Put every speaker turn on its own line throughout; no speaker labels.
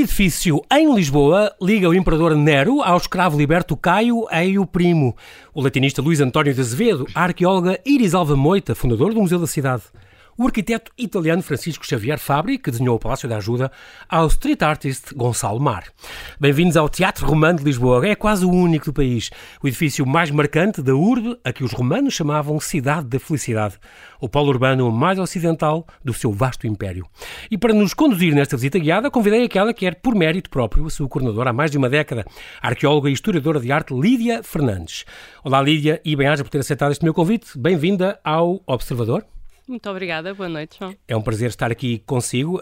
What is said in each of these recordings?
edifício em Lisboa liga o imperador Nero ao escravo liberto Caio Eio Primo. O latinista Luís António de Azevedo, a arqueóloga Iris Alva Moita, fundador do Museu da Cidade o arquiteto italiano Francisco Xavier Fabri, que desenhou o Palácio da Ajuda, ao street artist Gonçalo Mar. Bem-vindos ao Teatro Romano de Lisboa. É quase o único do país. O edifício mais marcante da urbe, a que os romanos chamavam Cidade da Felicidade. O polo urbano mais ocidental do seu vasto império. E para nos conduzir nesta visita guiada, convidei aquela que é, por mérito próprio, a sua coordenadora há mais de uma década, a arqueóloga e historiadora de arte Lídia Fernandes. Olá Lídia e bem-aja por ter aceitado este meu convite. Bem-vinda ao Observador.
Muito obrigada, boa noite, João.
É um prazer estar aqui consigo.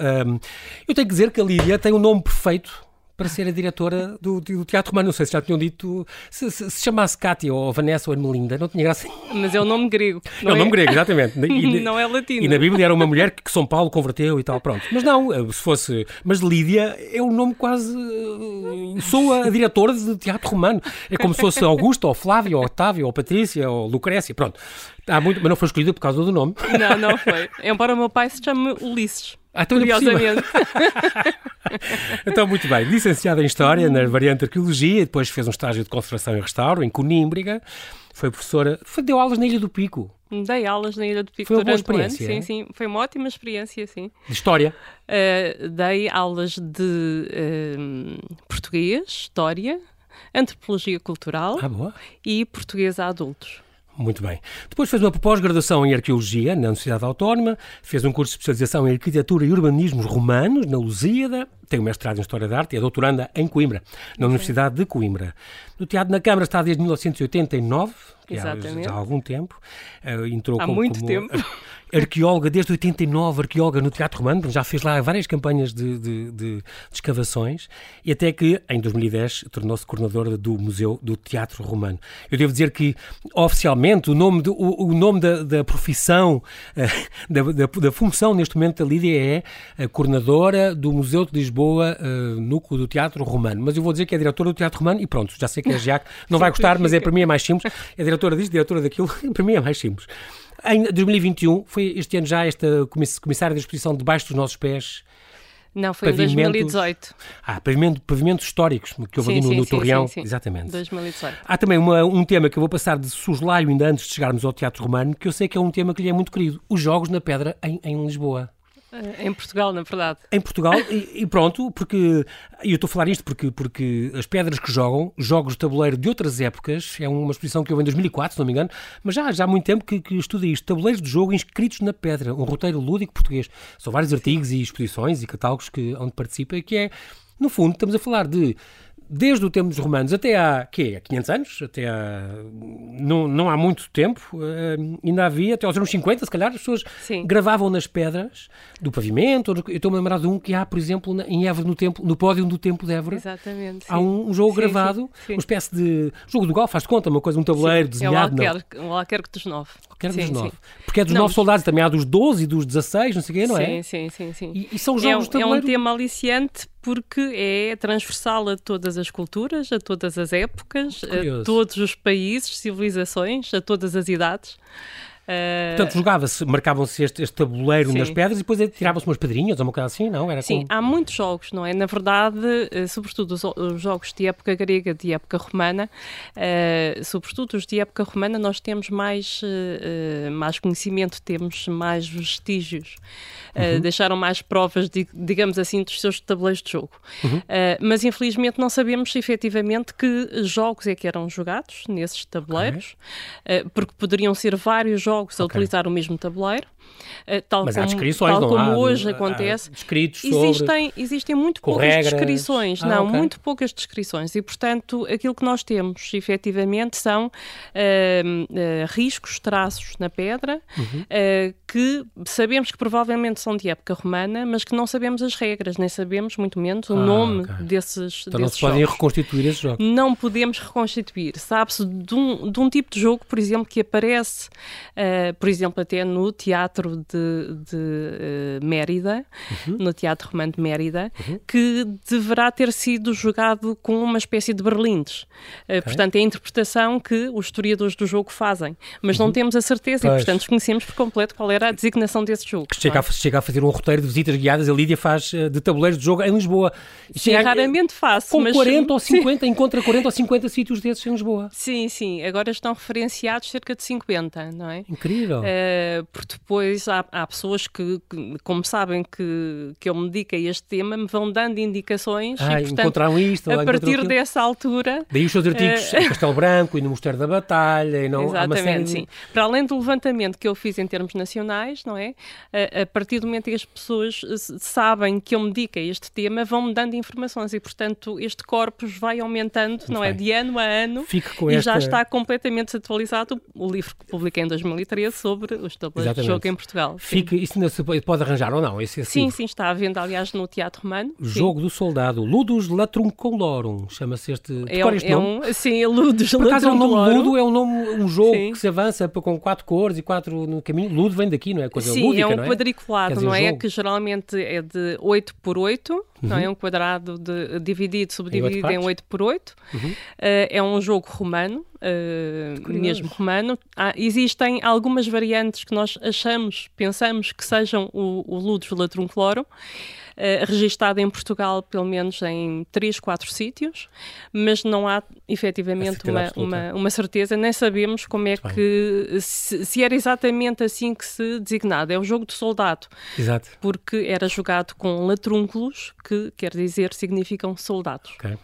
Eu tenho que dizer que a Lídia tem o um nome perfeito para ser a diretora do, do, Teatro Romano. Não sei se já tinham dito. Se, se, se chamasse Cátia ou Vanessa ou Ermelinda, não tinha graça.
Mas é o nome grego.
É o nome é? grego, exatamente.
E, não é latino.
E na Bíblia era uma mulher que São Paulo converteu e tal, pronto. Mas não, eh, se fosse. Mas Lídia é um nome quase. Eh, sou a diretora de Teatro Romano. É como se fosse Augusto, ou Flávio, ou Otávio, ou Patrícia, ou Lucrécia, pronto. Há muito, mas não foi escolhida por causa do nome.
Não, não foi. Embora o meu pai se chame Ulisses.
Ah, então curiosamente. então, muito bem. Licenciada em História na variante Arqueologia, depois fez um estágio de Conservação e Restauro em Conímbriga. Foi professora, foi, deu aulas na Ilha do Pico.
Dei aulas na Ilha do Pico
foi uma
durante
boa experiência,
um ano. Sim, sim. Foi uma ótima experiência, sim.
De História?
Uh, dei aulas de uh, Português, História, Antropologia Cultural
ah,
e Português a Adultos.
Muito bem. Depois fez uma pós-graduação em Arqueologia na Universidade Autónoma, fez um curso de especialização em Arquitetura e Urbanismos Romanos na Lusíada, tem um mestrado em História da Arte e é doutoranda em Coimbra, na Universidade de Coimbra. No Teatro na Câmara está desde 1989, que
Exatamente.
já há algum tempo. Uh, entrou
há
como,
muito
como
tempo.
arqueóloga desde 89, arqueóloga no Teatro Romano, já fez lá várias campanhas de, de, de, escavações e até que em 2010 tornou-se coordenadora do Museu do Teatro Romano. Eu devo dizer que oficialmente o nome, o, o nome da, da profissão, uh, da, da, da, função neste momento da Lídia é a coordenadora do Museu de Lisboa, uh, núcleo do Teatro Romano. Mas eu vou dizer que é diretora do Teatro Romano e pronto, já sei que é Giac, não vai gostar, mas é para mim é mais simples. É diretora disto, diretora daquilo, para mim é mais simples. Em 2021, foi este ano já esta comissária da exposição debaixo dos nossos pés.
Não, foi em 2018.
Ah, pavimentos, pavimentos históricos, que houve ali no, no sim, Torreão.
Sim, sim.
Exatamente.
2018.
Há também uma, um tema que eu vou passar de soslaio ainda antes de chegarmos ao Teatro Romano, que eu sei que é um tema que lhe é muito querido. Os Jogos na Pedra em, em Lisboa.
Eh, em Portugal, na verdade.
Em Portugal, e, e, pronto, porque. E eu estou a falar isto porque, porque as pedras que jogam, jogos de tabuleiro de outras épocas, é uma exposição que houve em 2004, se não me engano, mas já, já há muito tempo que, que estuda isto. Tabuleiros de jogo inscritos na pedra, um roteiro lúdico português. São vários artigos e exposições e catálogos que, onde participa, que é, no fundo, estamos a falar de desde o tempo dos romanos até há, quê? Há 500 anos? Até há, não, não há muito tempo, uh, ainda havia, até aos anos 50, se calhar, as pessoas
Sim.
gravavam nas pedras do pavimento. Eu estou-me a lembrar de um que há, por exemplo, em Évora, no, templo, no pódio do Templo de Évora.
Exatamente.
Há um, um jogo
sim,
gravado,
sim,
uma espécie de jogo do Gal, faz de conta, uma coisa, um tabuleiro desenhado.
É o Alquerque dos Nove.
Alquerque dos Nove. Porque é dos não, nove soldados, também há dos 12 e dos 16, não sei o quê, não
é? Sim, sim, sim.
E, e são jogos
é,
tabuleiro.
É um tema aliciante porque é transversal a todas as culturas, a todas as épocas, a todos os países, civilizações, a todas as idades.
Uh... Portanto, jogava-se, marcavam-se este, este tabuleiro Sim. nas pedras e depois tiravam-se umas pedrinhas ou uma coisa assim, não? Era
Sim, há muitos jogos, não é? Na verdade, uh, sobretudo os, os, jogos de época grega, de época romana, uh, sobretudo os de época romana, nós temos mais, mais conhecimento, temos mais vestígios, uhum. deixaram mais provas, de, digamos assim, dos seus tabuleiros de jogo. Uhum. mas infelizmente não sabemos efetivamente que jogos é que eram jogados nesses tabuleiros, okay. porque poderiam ser vários jogos jogos a utilizar o mesmo tabuleiro.
Uh, tal
Mas
como,
há
descrições,
tal como
há,
hoje
há,
acontece. Existem,
sobre...
existem muito poucas
regras.
descrições,
Ah,
não,
okay.
muito poucas descrições. E, portanto, aquilo que nós temos, efetivamente, são uh, uh, riscos, traços na pedra,
uhum.
que sabemos que provavelmente são de época romana, mas que não sabemos as regras, nem sabemos, muito menos, o
ah,
nome
okay.
desses
Então
desses
não se podem
jogos.
reconstituir esses jogos?
Não podemos reconstituir. Sabe-se de um, de um tipo de jogo, por exemplo, que aparece uh, por exemplo, até no Teatro de, de uh, Mérida, uhum. no Teatro Romano de Mérida, uhum. que deverá ter sido jogado com uma espécie de berlindes. Okay. Portanto, é a interpretação que os historiadores do jogo fazem, mas uhum. não temos a certeza pois. e, portanto, desconhecemos por completo qual era a designação desse jogo.
Chega, a, chega a fazer um roteiro de visitas guiadas, a Lídia faz de tabuleiros de jogo em Lisboa.
Sim, raramente faço.
Com mas... 40 ou 50, sim. encontra 40 ou 50 sítios desses em Lisboa.
Sim, sim. Agora estão referenciados cerca de 50, não é?
Incrível.
Uh, porque depois há, há pessoas que, que, como sabem que, que eu me dedico a este tema, me vão dando indicações.
Ah,
e, portanto,
encontraram isto.
A partir dessa altura.
Daí os seus artigos uh... em Castelo Branco e no Mosteiro da Batalha. E não,
Exatamente,
de...
sim. Para além do levantamento que eu fiz em termos nacionais, não é? A, a partir do momento em que as pessoas sabem que eu me dedico a este tema, vão-me dando informações e, portanto, este corpus vai aumentando, Muito não é? bem. é? De ano a ano.
Fique com
e
esta...
já está completamente atualizado o livro que publiquei em 2013 sobre os tabuleiros de jogo em Portugal.
Fique, isso se pode arranjar ou não? Esse,
esse sim, livro. sim, está à venda, aliás, no Teatro Romano.
Jogo sim. do Soldado, Ludus Latruncolorum, chama-se este.
É, este é? Um, sim, Ludus
Por acaso é um nome Ludo, é um, nome, um jogo sim. que se avança com quatro cores e quatro no caminho. Ludo vem daqui, não é? Coisa
sim,
lúdica,
é um
não é?
quadriculado, não é? Que geralmente é de 8 por 8 uhum. não é? Um quadrado de, dividido, subdividido em 8 por 8 uhum. uh, É um jogo romano, uh, mesmo romano. Há, existem algumas variantes que nós achamos, pensamos que sejam o, o Ludus Latrum Cloro, uh, registado em Portugal pelo menos em 3, 4 sítios, mas não há efetivamente uma, uma, uma, certeza, nem sabemos como é Muito que, se, se, era exatamente assim que se designava. É o jogo do soldado.
Exato.
Porque era jogado com latrúnculos, que quer dizer, significam soldados.
Okay.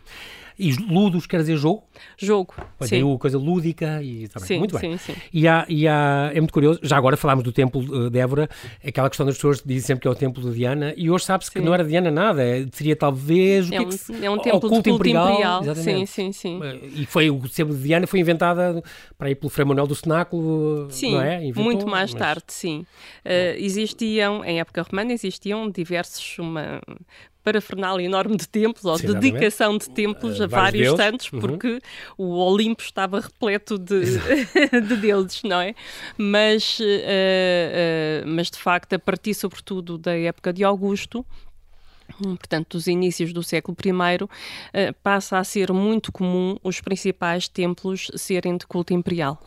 E ludos quer dizer jogo?
Jogo.
Pois
sim.
uma coisa lúdica e também.
Sim,
muito
bem. Sim, sim.
E, há, e há, é muito curioso, já agora falámos do templo de Évora, aquela questão das pessoas dizem sempre que é o templo de Diana, e hoje sabe-se que não era Diana nada, é, seria talvez.
É,
um,
é um templo culto culto imperial. imperial. Sim, sim, sim.
E foi o templo de Diana foi inventada para ir pelo Frei Manuel do Cenáculo,
sim,
não é?
Inventou, muito mais mas... tarde, sim. Uh, existiam, em época romana, existiam diversos, uma, parafernália enorme de templos, ou Sim, dedicação de templos uh, a vários, vários santos, uhum. porque o Olimpo estava repleto de, de deuses, não é? Mas, uh, uh, mas de facto, a partir sobretudo da época de Augusto, portanto, dos inícios do século I, passa a ser muito comum os principais templos serem de culto imperial.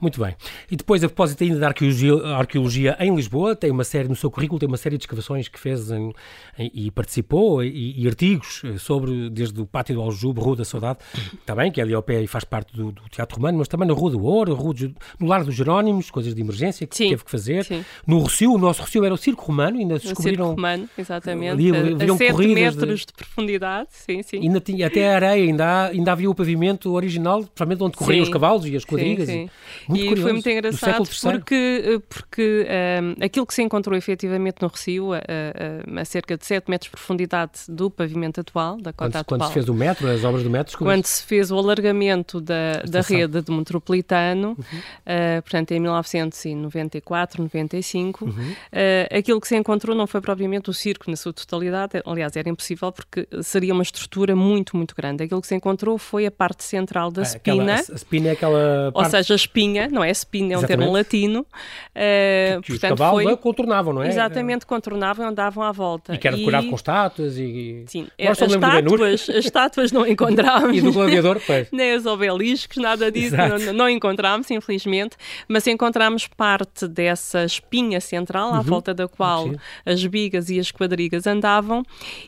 Muito bem. E depois, a propósito ainda da arqueologia, arqueologia em Lisboa, tem uma série, no seu currículo, tem uma série de escavações que fez em, em, e participou, e, e, artigos eh, sobre, desde o Pátio do Aljube, Rua da Saudade, também, que é ali ao pé e faz parte do, do Teatro Romano, mas também na Rua do Ouro, Rua do, no Lar dos Jerónimos, coisas de emergência que sim, teve que fazer. Sim. No Rocio, o nosso Rocio era o Circo Romano, ainda descobriram...
O Circo Romano, exatamente. Ali, a, a 7 metros de... de... profundidade, sim, sim.
Ainda tinha, até a areia, ainda, há, ainda havia o pavimento original, provavelmente onde corriam os cavalos e as quadrigas.
Sim, sim. E, muito e curioso. foi muito engraçado porque, eh, porque um, eh, aquilo que se encontrou efetivamente no Recio, a, a, a, cerca de 7 metros de profundidade do pavimento atual, da cota
quando,
atual.
Quando se fez o metro, as obras do metro?
Quando se fez o alargamento da, da rede do metropolitano, uhum. uh, portanto em 1994, 95, uhum. uh, aquilo que se encontrou não foi propriamente o circo na sua totalidade, aliás era impossível porque seria uma estrutura muito, muito grande. Aquilo que se encontrou foi a parte central da ah, espina.
Aquela, a espina é aquela
parte... Ou seja, a espinha, não é? Espina é um termo latino. Uh,
que, portanto, os cavalos foi... contornavam, não é?
Exatamente, contornavam e andavam à volta.
E que era decorado e... com estátuas e...
Sim, as estátuas, as estátuas não encontramos.
e do gladiador, pois.
Nem os obeliscos, nada disso, não, não, encontramos, infelizmente, mas encontramos parte dessa espinha central, à uhum. volta da qual Sim. as bigas e as quadrigas andavam,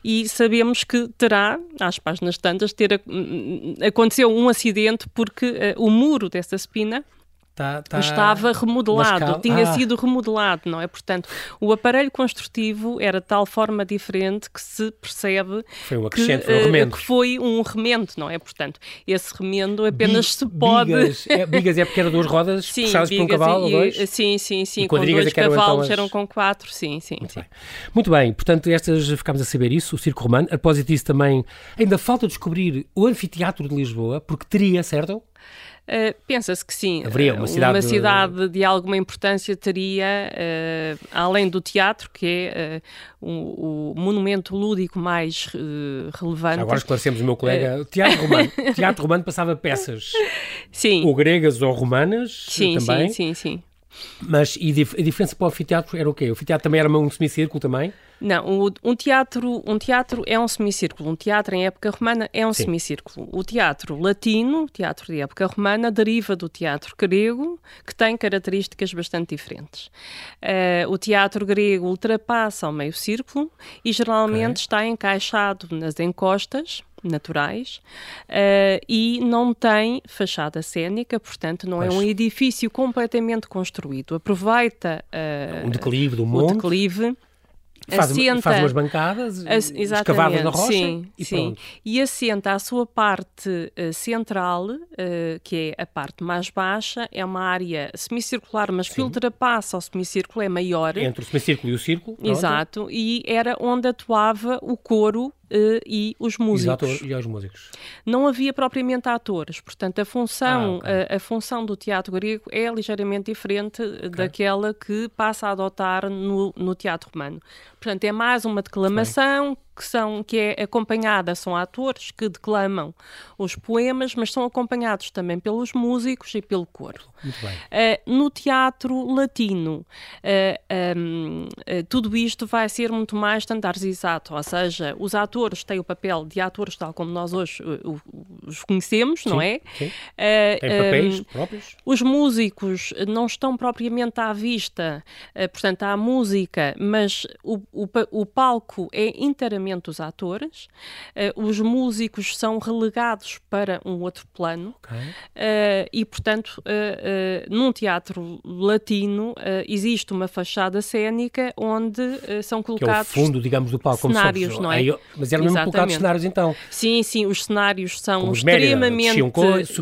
e sabemos que terá, às páginas tantas, ter aconteceu um acidente porque uh, o muro dessa espina Tá, tá estava remodelado, tinha ah. sido remodelado, não é? Portanto, o aparelho construtivo era de tal forma diferente que se percebe
foi um que, foi um eh, remendo.
que foi um remendo, não é? Portanto, esse remendo apenas Bi se pode...
Bigas é, bigas é porque eram duas rodas sim, puxadas por um cavalo e, ou dois?
Sim, sim, sim, com dois é cavalos, então as... eram com quatro, sim, sim.
Muito,
sim.
Bem. Muito bem, portanto, estas ficámos a saber isso, o Circo Romano. A propósito disso também, ainda falta descobrir o Anfiteatro de Lisboa, porque teria, certo?
Uh, Pensa-se que sim.
Haveria uma cidade,
uma cidade de alguma importância teria, uh, além do teatro, que é uh, o, o, monumento lúdico mais relevante.
Agora esclarecemos o meu colega. teatro romano. teatro romano passava peças.
Sim.
Ou gregas ou romanas
sim,
também.
Sim, sim, sim.
Mas e a diferença para o anfiteatro era o quê? O anfiteatro também era um semicírculo também?
Não, um teatro, um teatro é um semicírculo. Um teatro em época romana é um Sim. semicírculo. O teatro latino, teatro de época romana, deriva do teatro grego, que tem características bastante diferentes. Uh, o teatro grego ultrapassa o meio círculo e geralmente okay. está encaixado nas encostas, naturais uh, e não tem fachada cênica, portanto não é um edifício completamente construído. Aproveita
uh, um declive do monte.
O declive
Faz, assenta, faz umas bancadas as, escavadas na rocha sim, e sim. pronto.
E assenta a sua parte uh, central, uh, que é a parte mais baixa, é uma área semicircular, mas sim. que ultrapassa o semicírculo, é maior.
Entre o semicírculo e o círculo.
Pronto. Exato, e era onde atuava o coro Uh, e os músicos.
E os músicos.
Não havia propriamente atores, portanto a função, ah, okay. a, a, função do teatro grego é ligeiramente diferente okay. daquela que passa a adotar no, no teatro romano. Portanto, é mais uma declamação que, são, que é acompanhada, são atores que declamam os poemas, mas são acompanhados também pelos músicos e pelo coro. Uh, no teatro latino, uh, eh, um, uh, eh, tudo isto vai ser muito mais standardizado, ou seja, os atores têm o papel de atores tal como nós hoje os conhecemos, sim, não é?
Sim. Têm papéis próprios.
Os músicos não estão propriamente à vista, portanto, há música, mas o, o, o palco é inteiramente os atores, uh, os músicos são relegados para um outro plano okay. uh, e, portanto, uh, num teatro latino existe uma fachada cênica onde são colocados.
Que é o fundo, digamos, do palco,
cenários, não é?
mas eram mesmo colocados cenários então.
Sim, sim, os cenários são extremamente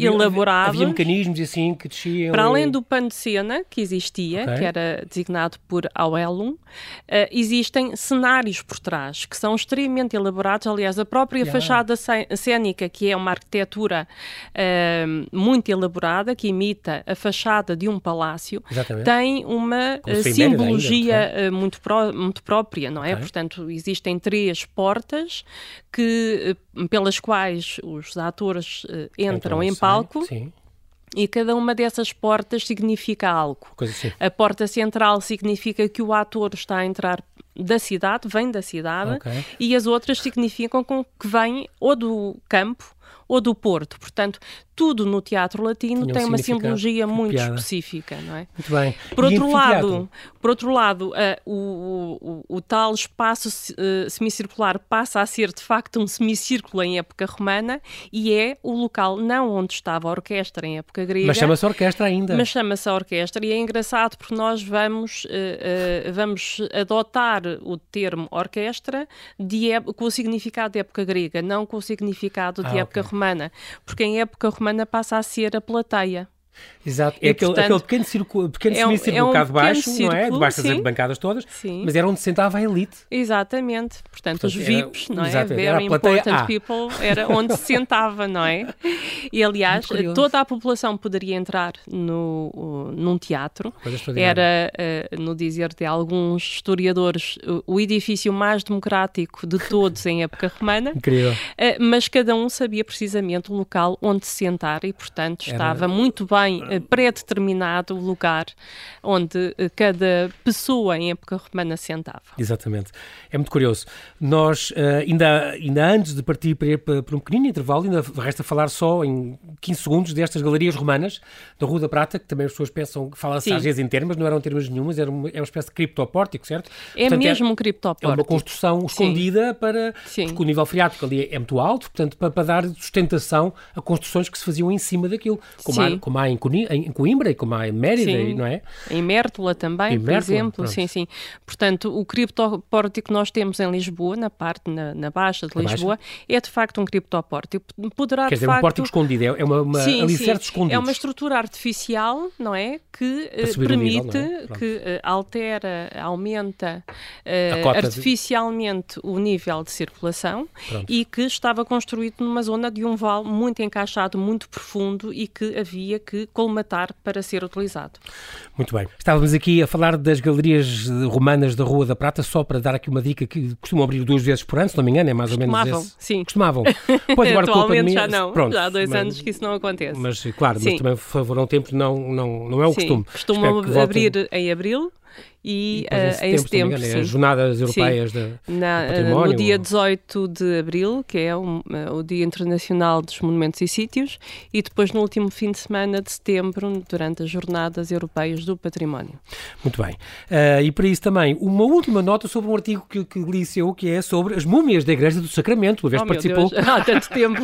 elaborados.
Havia mecanismos assim que desciam.
Para além do pano de cena que existia, okay. que era designado por Auelum, existem cenários por trás que são extremamente elaborados. Aliás, a própria yeah. fachada cênica, que é uma arquitetura uh, muito elaborada, que imita a fachada de um palácio,
Exatamente.
tem uma uh, simbologia ainda, uh, muito, pró muito própria, não é? Okay. Portanto, existem três portas que, pelas quais os atores entram, entram em palco.
Sim.
E cada uma dessas portas significa algo.
Assim.
A porta central significa que o ator está a entrar da cidade, vem da cidade,
okay.
e as outras significam que vem ou do campo ou do Porto. Portanto, tudo no teatro latino Tinha tem um uma simbologia muito piada. específica, não é?
Muito bem.
Por outro lado, por outro lado, uh, o, o, o, tal espaço uh, semicircular passa a ser de facto um semicírculo em época romana e é o local não onde estava a orquestra em época grega.
Mas chama-se orquestra ainda.
Mas chama-se orquestra e é engraçado porque nós vamos, uh, vamos adotar o termo orquestra de, com o significado de época grega, não com o significado de ah, época okay. romana, porque em época romana semana passa a ser a plateia.
Exato, é aquele, portanto, aquele pequeno, círculo, pequeno é um, semicírculo é um cá de baixo, círculo, não é? Debaixo das bancadas todas, sim. mas era onde sentava a elite.
Exatamente, portanto, portanto os VIPs, era, não é? Very important a. people, era onde se sentava, não é? E aliás, toda a população poderia entrar no, num teatro. Era, uh, no dizer de alguns historiadores, o, o, edifício mais democrático de todos em época romana.
Incrível. Uh,
mas cada um sabia precisamente o local onde se sentar e, portanto, estava era... muito bem bem uh, pré-determinado o lugar onde uh, cada pessoa em época romana sentava.
Exatamente. É muito curioso. Nós, uh, ainda, ainda antes de partir para, para, um pequenino intervalo, ainda resta falar só em 15 segundos destas galerias romanas da Rua da Prata, que também as pessoas pensam que fala-se às vezes em termos, não eram termos nenhumas, era uma, é uma espécie de criptopórtico, certo?
É portanto, mesmo é, um criptopórtico.
É uma construção escondida Sim. para. Sim. Porque o nível freático ali é, é muito alto, portanto, para, para, dar sustentação a construções que se faziam em cima daquilo, como, há, como há em, em Coimbra e como há em Mérida, sim. não é?
Em Mértola também, em por Mértola, exemplo. Pronto. Sim, sim. Portanto, o criptopórtico que nós temos em Lisboa, na parte, na, na Baixa de Lisboa, baixa? é de facto um criptopórtico. Poderá,
Quer dizer, facto... um pórtico escondido, é uma, uma sim, alicerce.
É uma estrutura artificial, não é? Que uh, permite, nível, é? que uh, altera, aumenta uh, artificialmente de... o nível de circulação Pronto. e que estava construído numa zona de um vale muito encaixado, muito profundo e que havia que que colmatar para ser utilizado.
Muito bem. Estávamos aqui a falar das galerias romanas da Rua da Prata, só para dar aqui uma dica que costumam abrir duas vezes por ano, se não me engano, é mais ou menos esse.
sim.
Costumavam, Pois
agora com a pandemia... já não, Pronto, já há dois mas, anos que isso não acontece.
Mas, claro, sim. mas também foram tempos, não, não, não é o sim. costume.
Costumam abrir em abril e, e uh, em setembro.
Engano, é as Jornadas Europeias sim. de, Na, do Património.
No dia 18 de abril, que é um, uh, o Dia Internacional dos Monumentos e Sítios, e depois no último fim de semana de setembro, durante as Jornadas Europeias do Património.
Muito bem. Uh, e para isso também, uma última nota sobre um artigo que, que li seu, que é sobre as múmias da Igreja do Sacramento. Uma vez
oh,
participou.
Há tanto tempo.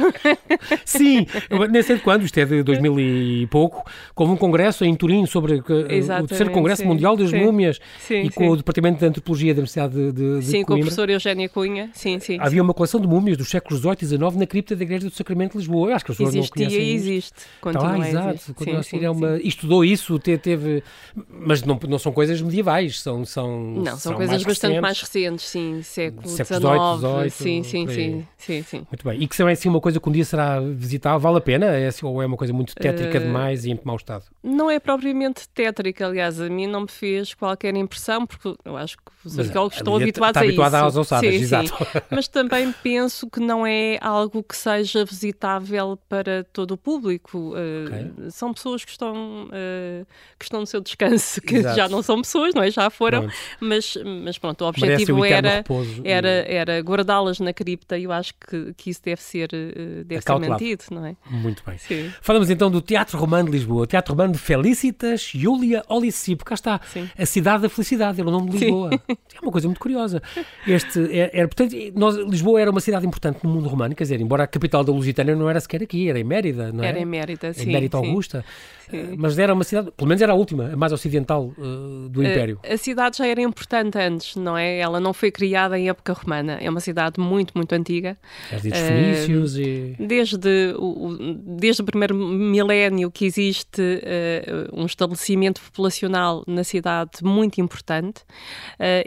Sim, nem sei de quando, isto é de 2000 e pouco, houve um congresso em Turim sobre o terceiro Congresso sim, Mundial das sim. Múmias sim, e com o Departamento de Antropologia da Universidade de, de,
de Sim, Coimbra. com o professor Eugénia Cunha. Sim, sim.
Havia uma coleção de múmias dos séculos XVIII e XIX na cripta da Igreja do Sacramento de Lisboa. Eu acho que as pessoas
Existia
não conhecem
e existe. Continua
tá lá, exato. Continua sim, sim, é uma... Estudou isso, teve. Mas não, não são coisas medievais, são... são
não, são,
são
coisas
mais
bastante
recentes.
mais recentes, sim. Século XIX.
XVIII,
sim, sim, sim, sim, sim.
Muito bem. E que são é assim uma coisa que um dia será visitável, vale a pena? É, assim, ou é uma coisa muito tétrica uh... demais e em mau estado?
Não é propriamente tétrica, aliás, a mim não me fez qualquer impressão, porque eu acho que os arqueólogos estão habituados
está
a isso.
aos ossadas,
sim,
exato.
Sim. Mas também penso que não é algo que seja visitável para todo o público. Okay. Uh, são pessoas que estão, uh, que estão no seu descanso, que exato. já não são pessoas, não é? Já foram, mas, mas pronto, o objetivo era, era, era guardá-las na cripta e eu acho que, que isso deve ser, uh, deve ser mantido, não é?
Muito bem. Sim. Falamos então do Teatro Romano de Lisboa, Teatro Romano de Felicitas Júlia Olicipo. Cá está, sim. a cidade da felicidade, é o nome de Lisboa. É uma coisa muito curiosa. Este era, é, era portanto, nós, Lisboa era uma cidade importante no mundo romano, quer dizer, embora a capital da Lusitânia não era sequer aqui, era em Mérida, não é?
Era em Mérida, sim.
Em Mérida Augusta. Sim. Eh, mas era uma cidade, pelo menos era a última, a mais ocidental uh, do Império.
A, a, cidade já era importante antes, não é? Ela não foi criada em época romana. É uma cidade muito, muito antiga.
Desde os fenícios uh, e...
Desde o, desde o primeiro milénio que existe uh, um estabelecimento populacional na cidade muito importante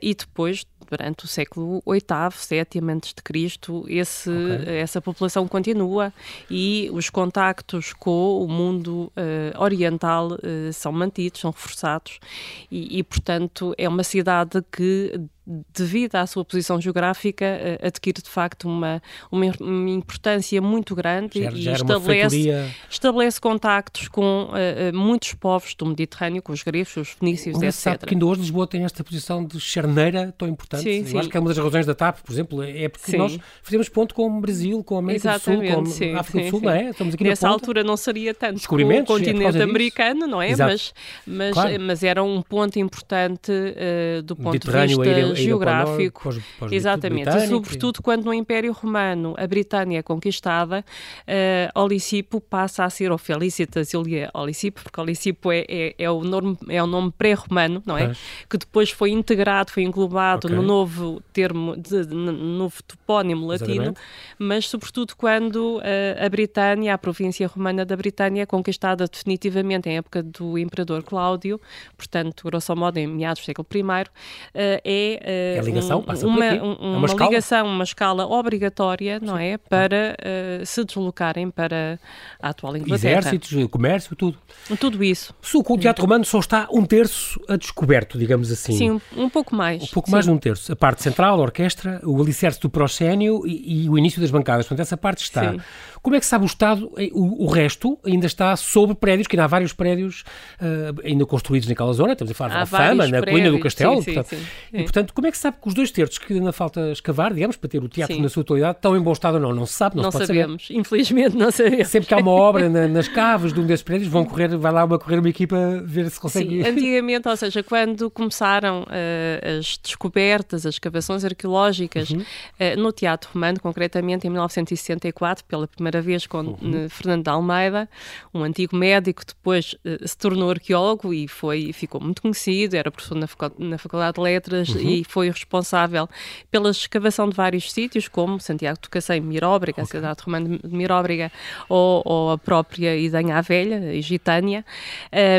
e depois durante o século VIII, VII antes de Cristo, esse, okay. essa população continua e os contactos com o mundo uh, oriental uh, são mantidos, são reforçados e, e, portanto, é uma cidade que devido à sua posição geográfica, eh, adquire de facto uma, uma, importância muito grande e estabelece, estabelece contactos com uh, muitos povos do Mediterrâneo, com os gregos, os fenícios, etc.
sabe que ainda hoje Lisboa tem esta posição de charneira tão importante. Sim, sim. acho que é uma das razões da TAP, por exemplo, é porque sim. nós fazemos ponto com o Brasil, com a América
Exatamente,
do Sul, com
sim,
a África
sim,
do Sul, não é? Estamos aqui
Nessa altura não seria tanto com o
é
continente americano, não é? Mas, mas,
claro.
mas era um ponto importante uh, do ponto de vista geográfico
pós, pós
Exatamente, e sobretudo quando no Império Romano a Britânia é conquistada, uh, Olicipo passa a ser, ou Felicitas Ilia Olicipo, porque Olicipo é, é, é, o nome, é o nome pré-romano, não é? Que depois foi integrado, foi englobado okay. no novo termo, de, de, no novo topónimo latino, Exatamente. mas sobretudo quando uh, a Britânia, a província romana da Britânia é conquistada definitivamente em época do Imperador Cláudio, portanto, grosso modo, em meados do século I, uh, é,
é ligação,
um, uma, um, é uma, uma ligação, uma escala obrigatória, não é? Para uh, se deslocarem para a atual Inglaterra.
Exércitos, comércio, tudo.
Tudo isso.
Se o Teatro Romano só está um terço a descoberto, digamos assim.
Sim, um, um pouco mais.
Um pouco
Sim.
mais de um terço. A parte central, a orquestra, o alicerce do proscénio e, e o início das bancadas. Portanto, essa parte está. Sim. Como é que sabe o Estado? O, o, resto ainda está sobre prédios, que ainda há vários prédios uh, ainda construídos naquela zona. Estamos a falar da Fama, na Colina do Castelo.
Sim,
portanto,
sim,
e, portanto, como é que sabe que os dois terços que ainda falta escavar, digamos, para ter o teatro na sua totalidade, estão em bom estado ou não? Não se sabe, não,
não
se pode
sabemos.
Saber.
Infelizmente, não sabemos.
Sempre que há uma obra na, nas caves de um desses prédios, vão correr, vai lá uma, correr uma equipa ver se consegue.
Sim, antigamente, ou seja, quando começaram uh, as descobertas, as escavações arqueológicas uhum. uh, no Teatro Romano, concretamente em 1964, pela primeira vez com uhum. Fernando de Almeida, um antigo médico, depois uh, se tornou arqueólogo e foi, ficou muito conhecido, era professor na, na Faculdade de Letras uhum. e foi responsável pela escavação de vários sítios, como Santiago de Cacém, Miróbriga, okay. a cidade romana de Miróbriga, ou, ou a própria Idanha Velha, Egitânia.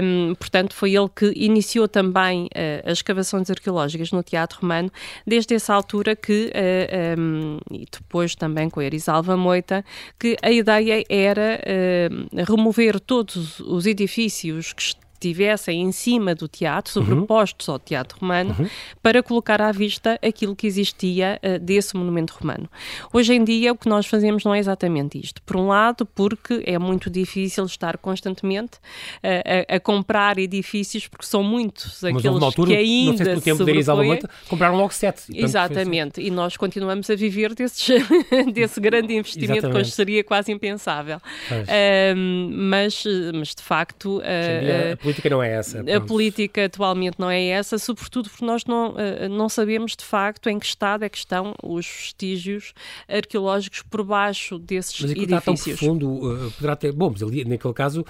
Um, portanto, foi ele que iniciou também uh, as escavações arqueológicas no Teatro Romano, desde essa altura que, uh, um, e depois também com a Erisalva Moita, que a ideia era uh, remover todos os edifícios que estivessem em cima do teatro, sobrepostos uhum. ao teatro romano, uhum. para colocar à vista aquilo que existia uh, desse monumento romano. Hoje em dia, o que nós fazemos não é exatamente isto. Por um lado, porque é muito difícil estar constantemente uh, a, a, comprar edifícios, porque são muitos
Mas
aqueles
altura,
que ainda
não sei se tempo da compraram logo sete.
E exatamente, e nós continuamos a viver desses, desse grande investimento exatamente. que hoje seria quase impensável. Uh, mas, mas, de facto...
Uh, política não é essa. Pronto.
A política atualmente não é essa, sobretudo porque nós não, eh, não sabemos de facto em que estado é que estão os vestígios arqueológicos por baixo desses
mas
edifícios.
Mas está tão profundo, uh, poderá ter... Bom, mas ali, naquele caso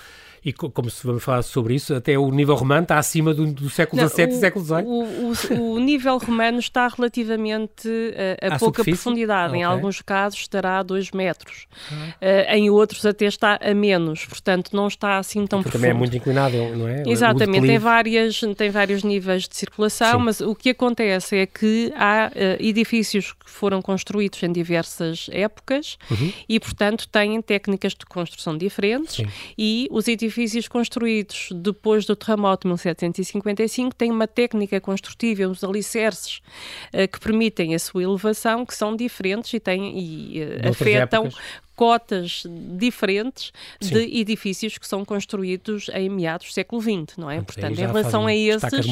e como se vamos falar sobre isso, até o nível romano está acima do, do século XVII e século XVIII.
O, o, o, nível romano está relativamente uh, a, pouca profundidade. Okay. Em alguns casos estará a 2 metros. Uh, em outros até está a menos. Portanto, não está assim tão Porque
profundo. também é muito inclinado, não é?
Exatamente. Tem, várias, tem vários níveis de circulação, Sim. mas o que acontece é que há uh, edifícios que foram construídos em diversas épocas uhum. e, portanto, têm técnicas de construção diferentes Sim. e os edifícios edifícios construídos depois do terremoto de 1755 têm uma técnica construtiva, uns alicerces uh, que permitem a sua elevação, que são diferentes e, têm, e uh, afetam épocas cotas diferentes Sim. de edifícios que são construídos em meados do século XX, não é? Portanto, em relação a esses,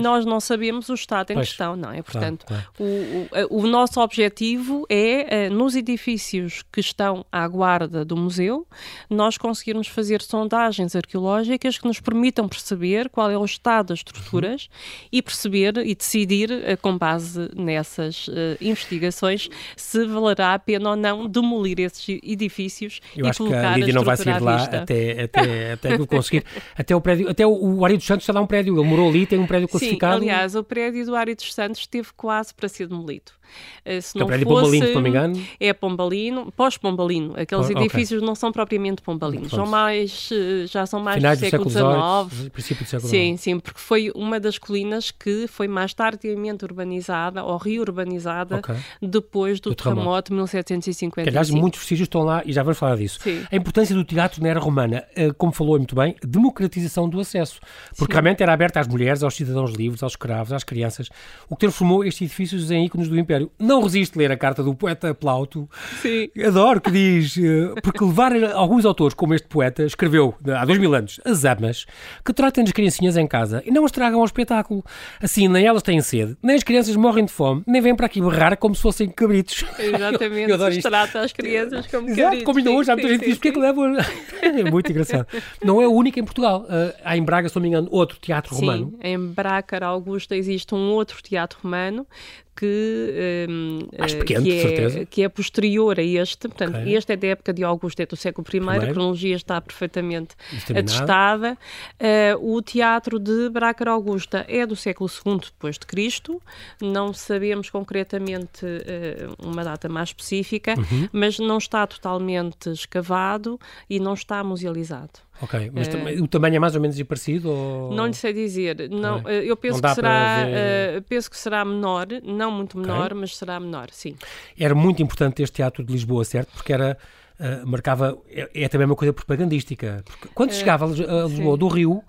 nós não sabemos o estado em pois, questão, não é? Portanto, claro, claro. O, o, o, nosso objetivo é, eh, nos edifícios que estão à guarda do museu, nós conseguirmos fazer sondagens arqueológicas que nos permitam perceber qual é o estado das estruturas uhum. e perceber e decidir, eh, com base nessas uh, investigações, se valerá a pena ou não demolir esses edifícios
Eu
e
acho colocar que a Lídia não vai sair lá até, até, até conseguir. Até o prédio, até o, o Ari dos Santos está lá um prédio, ele morou ali, tem um prédio classificado.
Sim, aliás, o prédio do Ari dos Santos esteve quase para ser demolido.
Eh, se não é prédio fosse, Pombalino, se não me engano.
É Pombalino, pós-Pombalino. Aqueles oh, edifícios okay. não são propriamente Pombalinos, são mais, eh, já são mais
Finais
do século
XIX. Princípio do século
Sim, sim, porque foi uma das colinas que foi mais tardiamente urbanizada ou reurbanizada okay. depois do, do terremoto de 1755. Que,
aliás, muitos vestígios estão lá e já vamos falar disso. Sim. A importância do teatro na era romana, eh, como falou muito bem, democratização do acesso. Porque sim. realmente era aberta às mulheres, aos cidadãos livres, aos escravos, às crianças, o que transformou estes edifícios em ícones do Império. Não resisto ler a carta do poeta Plauto. Sim. Adoro que diz, eh, porque levar alguns autores, como este poeta, escreveu há dois mil anos, as amas, que tratem as criancinhas em casa e não as tragam ao espetáculo. Assim, nem elas têm sede, nem as crianças morrem de fome, nem vêm para aqui berrar como se fossem cabritos.
Exatamente, eu, eu se trata as crianças como Exato, cabritos.
como ainda hoje, há muita gente que diz, porque é que levam... é muito engraçado. Não é o único em Portugal. Uh, há em Braga, se não me engano, outro teatro sim, romano.
em Braga, Augusta, existe um outro teatro romano que, um,
eh, pequeno,
que,
é,
que é posterior a este. Portanto, okay. este é da época de Augusto, é do século I, a cronologia está perfeitamente atestada. Uh, o teatro de Brácar Augusta é do século II depois de Cristo. Não sabemos concretamente uh, uma data mais específica, uhum. mas não está totalmente escavado e não está musealizado.
Ok, mas uh, o tamanho é mais ou menos parecido? Ou...
Não lhe sei dizer. Não, é. Eu penso que, será, uh, penso que será menor, não muito menor, okay. mas será menor, sim.
Era muito importante este teatro de Lisboa, certo? Porque era. Uh, marcava. É, é, também uma coisa propagandística. Porque quando chegava a Lisboa do Rio,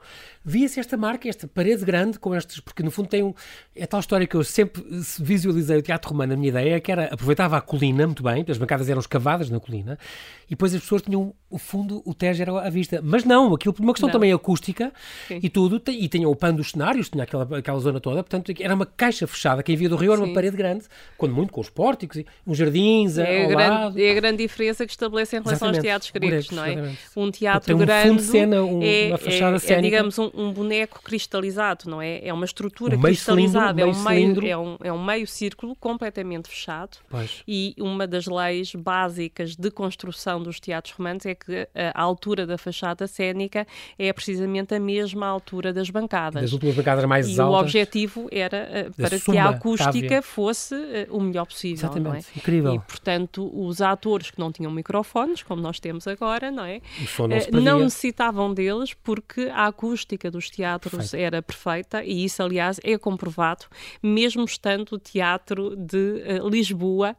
via-se esta marca, esta parede grande com estes, porque no fundo tem um, é tal história que eu sempre visualizei o teatro romano, a minha ideia é que era, aproveitava a colina muito bem, as bancadas eram escavadas na colina, e depois as pessoas tinham o fundo, o Tejo era à vista. Mas não, aquilo por uma questão não. também acústica Sim. e tudo, e tinha o pano dos cenários, tinha aquela, aquela zona toda, portanto era uma caixa fechada, quem via do Rio era uma parede grande, quando muito com os pórticos, uns jardins
é
ao
grande,
lado.
É a grande diferença que estabelece em relação exatamente. aos teatros gregos, não é?
Exatamente.
Um teatro um grande
fundo de cena, um, é, uma fachada
é,
cénica.
é, digamos, um, um, boneco cristalizado, não é? É uma estrutura um cristalizada, é, um meio, é, um, é um meio círculo completamente fechado
pois.
e uma das leis básicas de construção dos teatros romanos é que a altura da fachada cénica é precisamente a mesma altura das bancadas.
Das últimas bancadas mais
e
altas.
o objetivo era uh, para que a acústica fosse uh, o melhor possível.
Exatamente,
é?
incrível.
E, portanto, os atores que não tinham microfones, como nós temos agora, não é?
Não,
uh, não necessitavam deles porque a acústica dos teatros Perfeito. era perfeita e isso, aliás, é comprovado, mesmo estando o teatro de Lisboa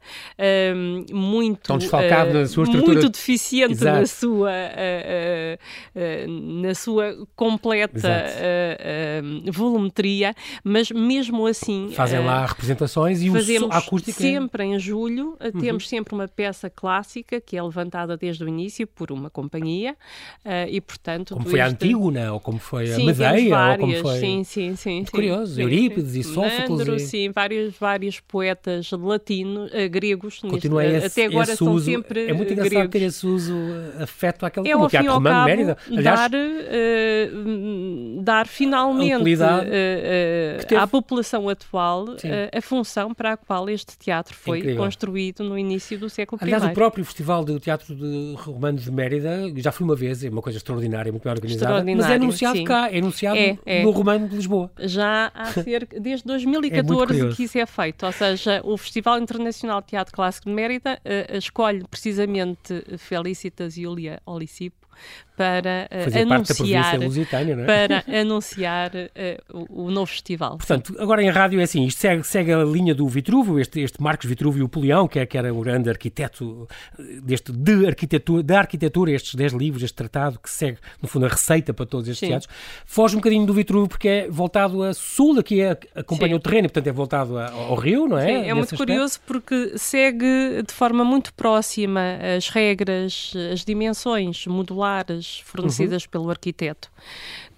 muito,
Tão desfalcado na sua estrutura.
muito deficiente na sua, na sua completa volumetria, mas mesmo assim.
Fazem lá representações e
fazemos
o, acústica.
Sempre em julho, uhum. temos sempre uma peça clássica que é levantada desde o início por uma companhia e, portanto.
Como foi a Antígona, ou como foi sim, a Medeia,
várias,
ou como foi.
Sim, sim, sim.
Muito curioso. Sim, Eurípides sim. e Sófocles.
Nandro,
e...
sim, vários, vários poetas latinos, uh, gregos.
Continua
neste,
esse,
até agora são
uso,
sempre
É muito engraçado
gregos.
ter esse uso afeto àquele
é, ao
Teatro Romano
cabo,
de Mérida. Aliás,
dar, uh, dar finalmente uh, à população atual a função para a qual este teatro foi
Incrível.
construído no início do século I.
Aliás, o próprio Festival do Teatro de Romano de Mérida, já fui uma vez, é uma coisa extraordinária, muito bem organizada, mas é anunciado
sim.
cá, é anunciado
é, é.
no Romano de Lisboa.
Já há cerca, desde 2014 é que isso é feito, ou seja, o Festival Internacional de Teatro Clássico de Mérida uh, escolhe precisamente Felicitas Julia Olicipo para uh, anunciar,
é?
para anunciar uh, o, o, novo festival.
Portanto, agora em rádio é assim, isto segue, segue a linha do Vitrúvio, este, este Marcos Vitrúvio Polião, que, é, que era o grande arquiteto deste, de arquitetura, da arquitetura, estes 10 livros, este tratado, que segue, no fundo, a receita para todos estes Sim. teatros, foge um bocadinho do Vitrúvio porque é voltado a sul, aqui é, acompanha Sim. o terreno, e, portanto é voltado a, ao rio, não é?
Sim, é muito aspecto. curioso porque segue de forma muito próxima as regras, as dimensões modulares fornecidas uhum. pelo arquiteto,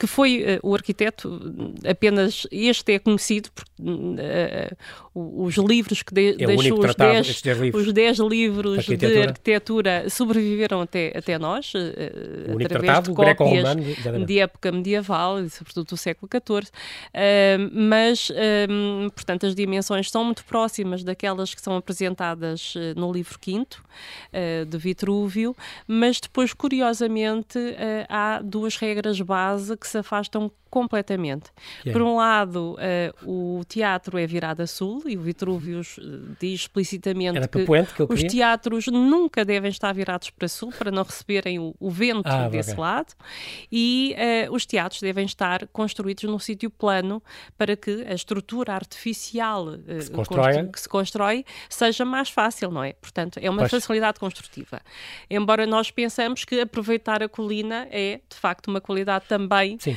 que foi uh, o arquiteto, apenas este é conhecido, porque uh, os livros que de,
é
deixou, os 10
livros,
os dez livros arquitetura. de arquitetura. sobreviveram até, até nós, uh, através
tratado,
de cópias de época medieval, e sobretudo do século XIV, mas, portanto, as dimensões são muito próximas daquelas que são apresentadas no livro V de Vitrúvio, mas depois, curiosamente, há duas regras base que se afastam completamente. Yeah. Por um lado, uh, o teatro é virado a sul e o Vitruvius uh, diz explicitamente que,
que
os teatros nunca devem estar virados para sul para não receberem o, o vento ah, desse okay. lado e uh, os teatros devem estar construídos num sítio plano para que a estrutura artificial
que se, constrói.
que se constrói seja mais fácil, não é? Portanto, é uma pois. facilidade construtiva. Embora nós pensamos que aproveitar a colina é, de facto, uma qualidade também
Sim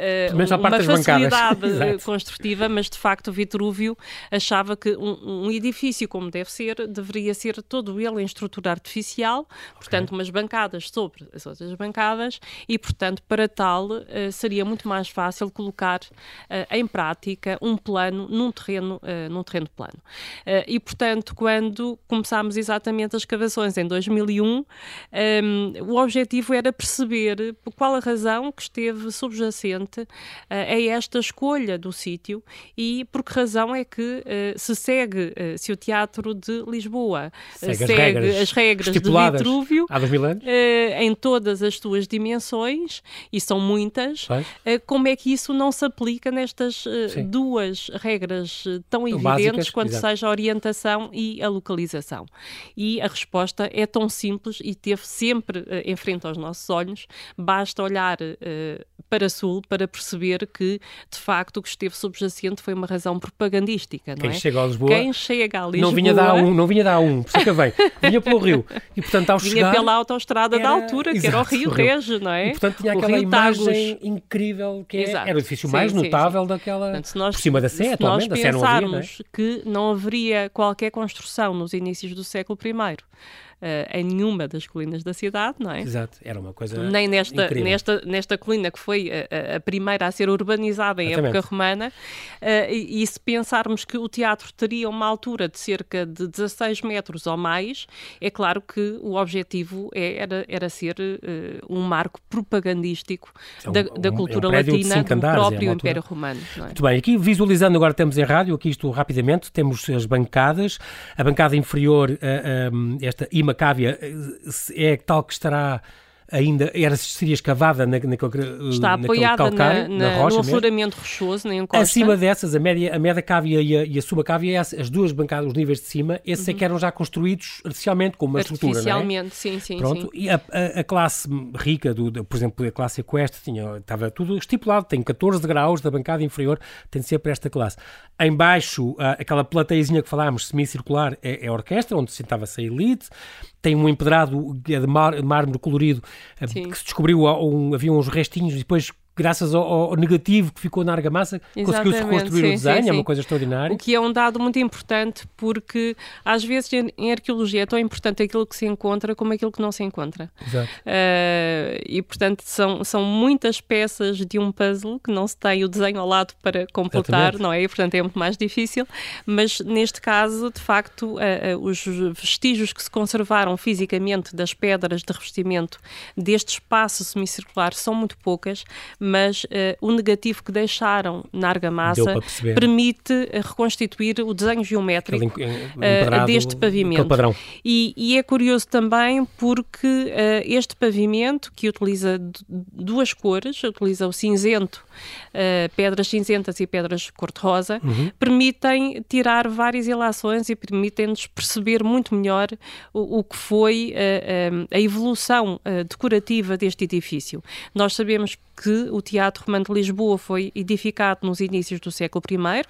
uh, uma facilidade construtiva, mas de facto o Vitrúvio achava que um, um, edifício como deve ser, deveria ser todo ele em estrutura artificial, portanto okay. umas bancadas sobre as outras bancadas e portanto para tal uh, seria muito mais fácil colocar uh, em prática um plano num terreno, num terreno plano. e portanto quando começámos exatamente as escavações em 2001, um, o objetivo era perceber qual a razão que esteve subjacente uh, a esta escolha do sítio e por que razão é que uh, se segue, uh, se o Teatro de Lisboa
segue,
segue
as regras,
as regras de Vitrúvio em todas as suas dimensões, e são muitas, como é que isso não se aplica nestas duas regras tão evidentes
Básicas,
quanto
exato.
seja a orientação e a localização? E a resposta é tão simples e teve sempre em frente aos nossos olhos, basta olhar para sul para perceber que, de facto, o que esteve subjacente foi uma razão propagandística, não
Quem
é?
chega a Lisboa...
Quem chega a Lisboa...
Não vinha da A1, não vinha da A1, por isso é que vem. Vinha pelo Rio. E, portanto, ao
vinha
chegar...
pela autoestrada
era...
da altura, que
Exato,
era o Rio Tejo, não é?
E, portanto, tinha aquela imagem incrível que é... era o edifício
sim,
mais
sim,
notável
sim.
daquela...
Portanto, se nós,
por cima da Sé, atualmente,
da
Sé não havia, não é?
que não haveria qualquer construção nos inícios do século I uh, em nenhuma das colinas da cidade, não é?
Exato, era uma coisa
Nem nesta,
incrível.
nesta, nesta colina que foi a, a primeira a ser urbanizada em
Exatamente.
época romana, uh, e, e, se pensarmos que o teatro teria uma altura de cerca de 16 metros ou mais, é claro que o objetivo é, era, era ser uh, um marco propagandístico
é um,
da, da, cultura
um
latina do
andares,
próprio
é
Império Romano. É?
Muito bem, aqui visualizando agora temos em rádio, aqui isto rapidamente, temos as bancadas, a bancada inferior, esta ima Cávia, é tal que estará ainda era, seria escavada na, naquele,
Está apoiada calcário, na, na, na rocha no afloramento rochoso, nem encosta.
Acima dessas, a média, a média cávia e a, e a as duas bancadas, os níveis de cima, esses uhum. é que eram já construídos artificialmente, com uma estrutura,
Artificialmente,
é?
sim, sim.
Pronto,
sim.
e a, a, a, classe rica, do, por exemplo, a classe equestre, tinha, estava tudo estipulado, tem 14 graus da bancada inferior, tem de ser para esta classe. Em baixo, aquela plateiazinha que falámos, semicircular, é, é a orquestra, onde sentava-se a elite, tem um empedrado de mármore colorido eh, Sim. que se descobriu, havia uns restinhos e depois graças ao, ao, negativo que ficou na argamassa, conseguiu-se reconstruir sim, o desenho, sim, sim. é uma coisa extraordinária.
O que é um dado muito importante, porque às vezes em, em, arqueologia é tão importante aquilo que se encontra como aquilo que não se encontra.
Exato. Uh,
e, portanto, são, são muitas peças de um puzzle que não se tem o desenho ao lado para completar, Exatamente. não é? E, portanto, é muito mais difícil, mas neste caso, de facto, uh, uh, os vestígios que se conservaram fisicamente das pedras de revestimento deste espaço semicircular são muito poucas, mas uh, o negativo que deixaram na argamassa permite eh, reconstituir o desenho geométrico uh, deste pavimento. E, e, é curioso também porque uh, este pavimento, que utiliza duas cores, utiliza o cinzento, pedras cinzentas e pedras cor-de-rosa, uhum. permitem tirar várias ilações e permitem-nos perceber muito melhor o, o que foi a evolução decorativa deste edifício. Nós sabemos que o Teatro Romano de Lisboa foi edificado nos inícios do século I,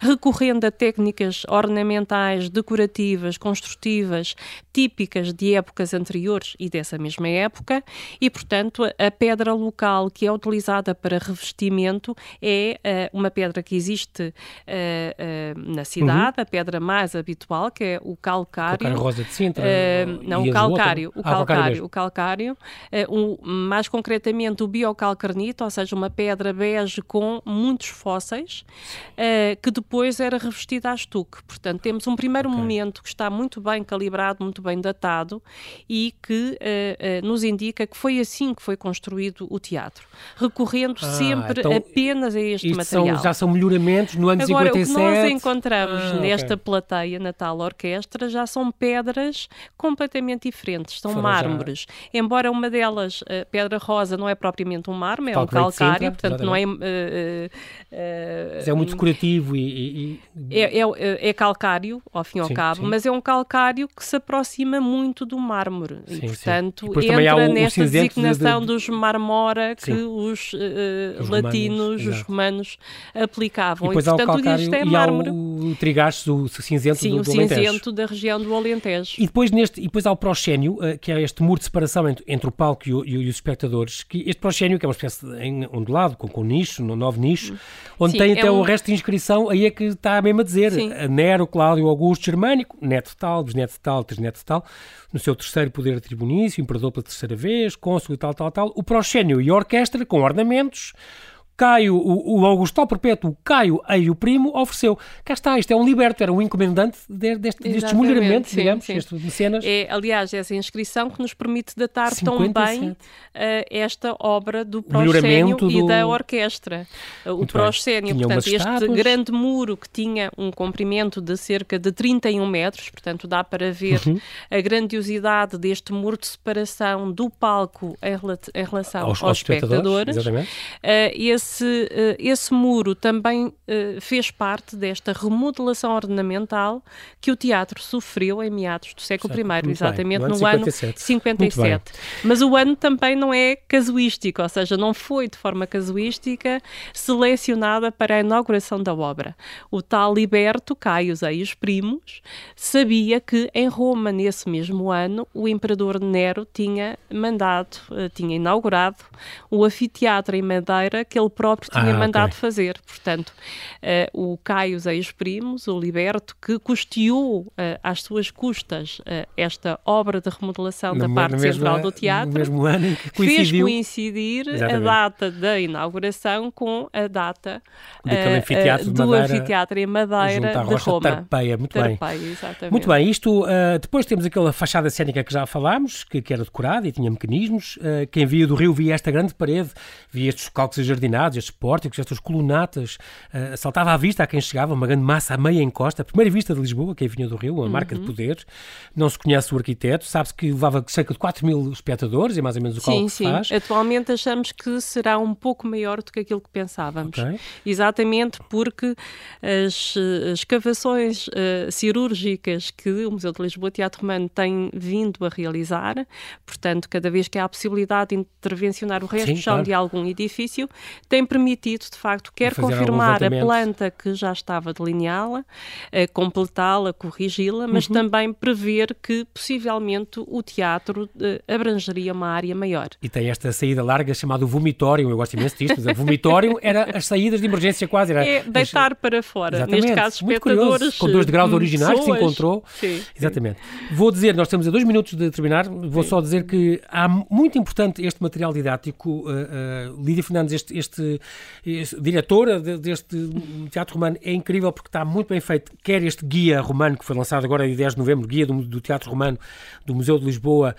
recorrendo a técnicas ornamentais, decorativas, construtivas, típicas de épocas anteriores e dessa mesma época, e, portanto, a pedra local que é utilizada para revestimento é uh, uma pedra que existe uh, uh, na cidade, uhum. a pedra mais habitual, que é o calcário. Calcário
rosa de Sintra?
não, o calcário, o calcário, o calcário, o, mais concretamente o biocalcário ou seja, uma pedra bege com muitos fósseis, uh, que depois era revestida a estuque. Portanto, temos um primeiro okay. momento que está muito bem calibrado, muito bem datado e que uh, uh, nos indica que foi assim que foi construído o teatro, recorrendo ah, sempre então, apenas a este material.
São, já são melhoramentos no ano
Agora,
57?
o que nós encontramos ah, nesta okay. plateia, na tal orquestra, já são pedras completamente diferentes, são Foram mármores. Já... Embora uma delas, pedra rosa, não é propriamente um mármore, é um calcário, portanto não é... Uh,
uh, é muito decorativo e...
e... É, é, é, calcário, ao fim e ao sim, cabo, sim. mas é um calcário que se aproxima muito do mármore sim, e, portanto, e entra o, nesta designação de, de... dos marmora que os, os latinos, romanos, os romanos aplicavam.
E depois
e, portanto,
há o calcário
isto é
e
mármore.
o trigaço, o cinzento
Sim,
do,
o cinzento da região do Alentejo.
E depois, neste, e depois há o proxénio, que é este muro de separação entre, entre o palco e, o, e, os espectadores, que este proxénio, que é uma espécie em ondulado, com, com nicho, no novo nicho, onde Sim, tem é até um... o resto de inscrição, aí é que está mesmo a dizer. Sim. Nero, Cláudio, Augusto, Germânico, neto tal, bisneto tal, trisneto tal, no seu terceiro poder tribunício, imperador pela terceira vez, cônsul e tal, tal, tal. O proxénio e a orquestra, com ornamentos, Caio, o, o Augusto Perpétuo, Caio Ei o Primo, ofereceu. Cá está, isto é um liberto, era um encomendante de, deste, destes mulheramentos, digamos, sim. este mecenas.
É, aliás, essa inscrição que nos permite datar 57. tão bem uh, esta obra do proscénio do... e da orquestra. Uh, o proscénio, portanto, este grande muro que tinha um comprimento de cerca de 31 metros, portanto, dá para ver uhum. a grandiosidade deste muro de separação do palco em, em relação aos, aos espectadores. espectadores. Uh, esse esse, eh, esse muro também eh, fez parte desta remodelação ornamental que o teatro sofreu em meados do século I, exatamente no, ano 57. 57. Mas o ano também não é casuístico, ou seja, não foi de forma casuística selecionada para a inauguração da obra. O tal Liberto Caio e os primos sabia que em Roma, nesse mesmo ano, o imperador Nero tinha mandado, eh, tinha inaugurado o anfiteatro em madeira que ele próprio tinha ah, mandado okay. fazer. Portanto, uh, o Caio Ex Primos, o Liberto, que custeou uh, às suas custas uh, esta obra de remodelação no, da parte central do teatro, fez coincidir Exatamente. a data da inauguração com a data
anfiteatro
do Madeira, anfiteatro em Madeira de Roma.
Tarpeia, muito
Tarpeia,
bem.
Exatamente.
Muito bem, isto, depois temos aquela fachada cénica que já falámos, que, que era decorada e tinha mecanismos. quem via do Rio via esta grande parede, via estes calcos ajardinados, telhados, estes pórticos, estas colunatas, uh, saltava à vista a quem chegava, uma grande massa a meia encosta, a primeira vista de Lisboa, quem vinha do Rio, uma uhum. marca de poder. Não se conhece o arquiteto, sabe-se que levava cerca de 4 mil espectadores, é mais ou menos o cálculo
sim,
que faz.
Sim, atualmente achamos que será um pouco maior do que aquilo que pensávamos. Okay. Exatamente porque as, as escavações uh, cirúrgicas que o Museu de Lisboa Teatro Romano tem vindo a realizar, portanto, cada vez que há a possibilidade de intervencionar o resto Sim, claro. de algum edifício, tem permitido, de facto, quer confirmar a planta que já estava delineada, uh, completá-la, corrigi-la, mas uhum. também prever que, possivelmente, o teatro uh, abrangeria uma área maior.
E tem esta saída larga chamada vomitório, eu gosto imenso disto, o vomitório era as saídas de emergência quase. Era,
é deitar para fora, Exatamente. neste caso espectadores.
Com dois degraus originais que se encontrou. Sim, Exatamente. Sim. Vou dizer, nós estamos a dois minutos de terminar, vou sim. só dizer que há muito importante este material didático. Uh, uh, Lídia Fernandes, este, este, este diretora deste Teatro Romano, é incrível porque está muito bem feito. Quer este guia romano que foi lançado agora em 10 de novembro, guia do, do Teatro Romano do Museu de Lisboa,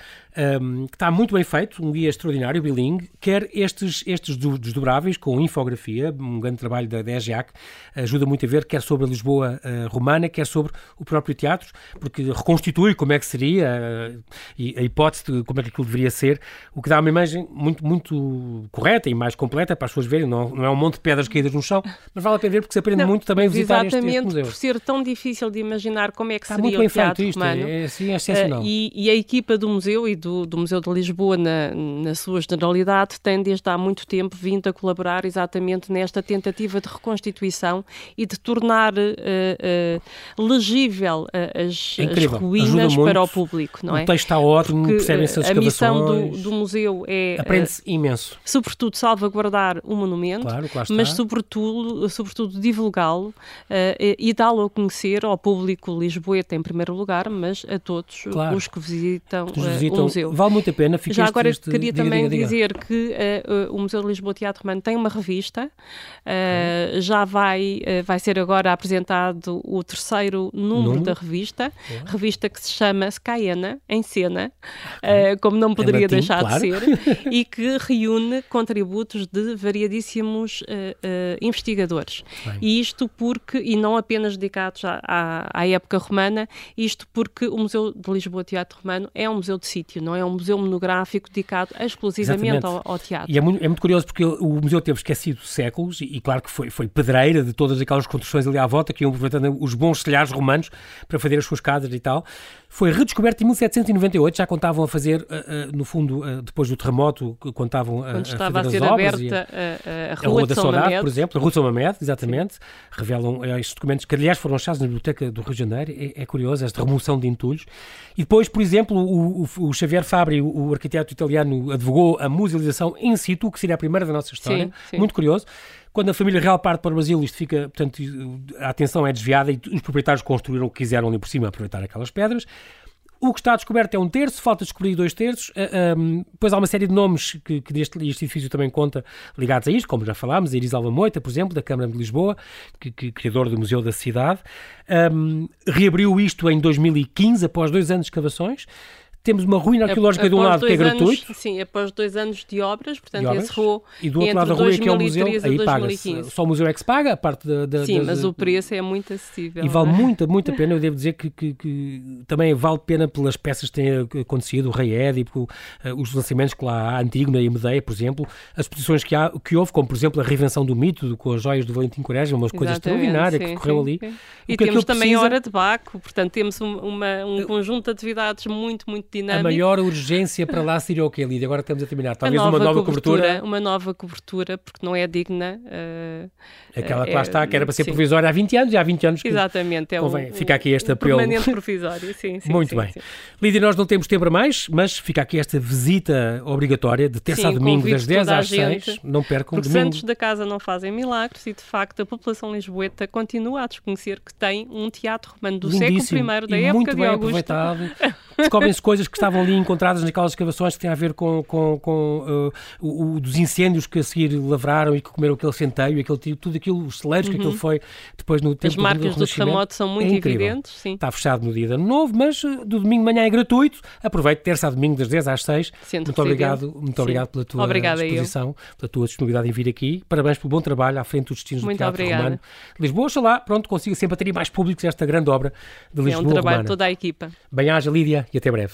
um, que está muito bem feito, um guia extraordinário, bilingue, quer estes, estes desdobráveis com infografia, um grande trabalho da, da EGEAC, ajuda muito a ver, quer sobre a Lisboa uh, romana, quer sobre o próprio teatro, porque reconstitui como é que seria uh, e a hipótese de como é que aquilo deveria ser, o que dá uma imagem muito, muito correta e mais completa para as pessoas verem, não, não é um monte de pedras caídas no chão, mas vale a pena ver porque se aprende não, muito também a visitar este, este museu.
por ser tão difícil de imaginar como é que
Está
seria
muito
o teatro
isto,
romano.
É, é, é excepcional. Uh,
e, e, a equipa do museu e do, do Museu de Lisboa, na, na sua generalidade, tem desde há muito tempo vindo a colaborar exatamente nesta tentativa de reconstituição e de tornar uh, uh, legível as, as ruínas para o público, não é?
O texto está ótimo, percebem-se as
A missão do, do museu é...
Aprende-se imenso.
Sobretudo salvaguardar o monumento, claro, mas sobretudo, sobretudo divulgá-lo e dá-lo a conhecer ao público lisboeta em primeiro lugar, mas a todos claro. os que visitam visitam, o museu.
Vale muito a pena.
Já agora queria diga, também diga, diga. dizer que uh, o Museu de Lisboa Teatro Romano tem uma revista, uh, já vai, uh, vai ser agora apresentado o terceiro número, número? da revista, revista que se chama Skyena, em cena, como não poderia latim, deixar claro. de ser, e que reúne contributos de variadíssimos investigadores. Bem. E isto porque, e não apenas dedicados à, à, à época romana, isto porque o Museu de Lisboa Teatro Romano é um museu de sítio, não é um museu monográfico dedicado exclusivamente ao, ao, teatro.
E é muito, é muito, curioso porque o museu teve esquecido séculos e, e, claro que foi, foi pedreira de todas aquelas construções ali à volta que iam aproveitando os bons telhares romanos para fazer as suas casas e tal. Foi redescoberto em 1798, já contavam a fazer, uh, uh, no fundo, uh, depois do terremoto, contavam
Quando a, estava a, ser aberta a, a, Rua, a Rua da
Saudade,
Mamed.
por exemplo, a Rua de São Mamed, exatamente, Sim. revelam estes documentos que, aliás, foram achados na Biblioteca do Rio de Janeiro, é, é curioso, esta remoção de entulhos. E depois, por exemplo, o, o, o Xavier Fabri, o, o, arquiteto italiano, advogou a musealização in situ, que seria a primeira da nossa história, sim, sim. muito curioso. Quando a família real parte para o Brasil, isto fica, portanto, a atenção é desviada e os proprietários construíram o que quiseram ali por cima, aproveitar aquelas pedras. O que está descoberto é um terço, falta descobrir dois terços. Uh, ah, um, depois há uma série de nomes que, que este, este, edifício também conta ligados a isto, como já falámos, a Iris Alva Moita, por exemplo, da Câmara de Lisboa, que, que criador do Museu da Cidade. Um, reabriu isto em 2015, após dois anos de escavações temos uma ruína arqueológica de um lado que é
anos,
gratuito.
Sim, após dois anos de obras, portanto, de obras, encerrou.
E do outro lado da rua, que é o museu, aí paga-se. Só o museu é que se paga, a parte da. da
sim, mas o preço é muito acessível.
E vale é? muito, muito a pena. Eu devo dizer que, que, que, também vale pena pelas peças que têm acontecido, o Rei Édipo, eh, os lançamentos que lá há, Antígona e Medeia, por exemplo, as exposições que, há, que houve, como por exemplo a Reinvenção do Mito, com as joias do Valentim Quaresma, uma coisa extraordinária sim, que correu ali. Sim.
E temos também precisa... Hora de Baco, portanto, temos uma, um conjunto de atividades muito, muito dinâmico.
A maior urgência para lá seria o quê, Lídia? Agora estamos a terminar. Talvez nova uma nova cobertura, cobertura,
Uma nova cobertura, porque não é digna. Uh,
Aquela que lá é, está, que era para ser sim. provisória há 20 anos, e há 20 anos que
Exatamente, é
convém. fica aqui este apelo.
Permanente provisório, sim, sim.
Muito
sim,
bem. Lídia, nós não temos tempo para mais, mas fica aqui esta visita obrigatória de terça a domingo, das 10 às 6. Não percam.
Porque
domingo.
santos da casa não fazem milagres e, de facto, a população lisboeta continua a desconhecer que tem um teatro romano do Lindíssimo. século I da
e
época
muito
de
bem
Augusto.
aproveitado. Descobrem-se coisas coisas que estavam ali encontradas naquelas escavações que têm a ver com, com, com uh, o, o, dos incêndios que a seguir lavraram e que comeram aquele centeio, aquele, tudo aquilo, os celeiros uhum. que aquilo foi depois no tempo
As marcas do, do terremoto são muito é evidentes. Sim.
Está fechado no dia de ano novo, mas uh, do domingo de manhã é gratuito. Aproveite terça a domingo das 10 às 6. Sendo muito obrigado, muito obrigado pela tua Obrigada disposição, pela tua disponibilidade em vir aqui. Parabéns pelo bom trabalho à frente dos destinos muito do Teatro obrigada. Romano. Lisboa, oxalá, pronto, consiga sempre atrair mais públicos esta grande obra de Lisboa. É um
trabalho
de
toda a equipa.
Bem-haja, Lídia, e até breve.